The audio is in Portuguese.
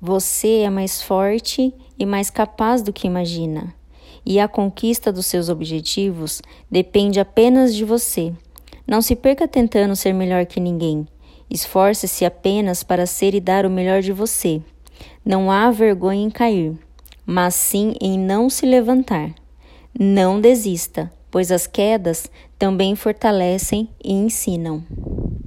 Você é mais forte e mais capaz do que imagina, e a conquista dos seus objetivos depende apenas de você. Não se perca tentando ser melhor que ninguém. Esforce-se apenas para ser e dar o melhor de você. Não há vergonha em cair, mas sim em não se levantar. Não desista, pois as quedas também fortalecem e ensinam.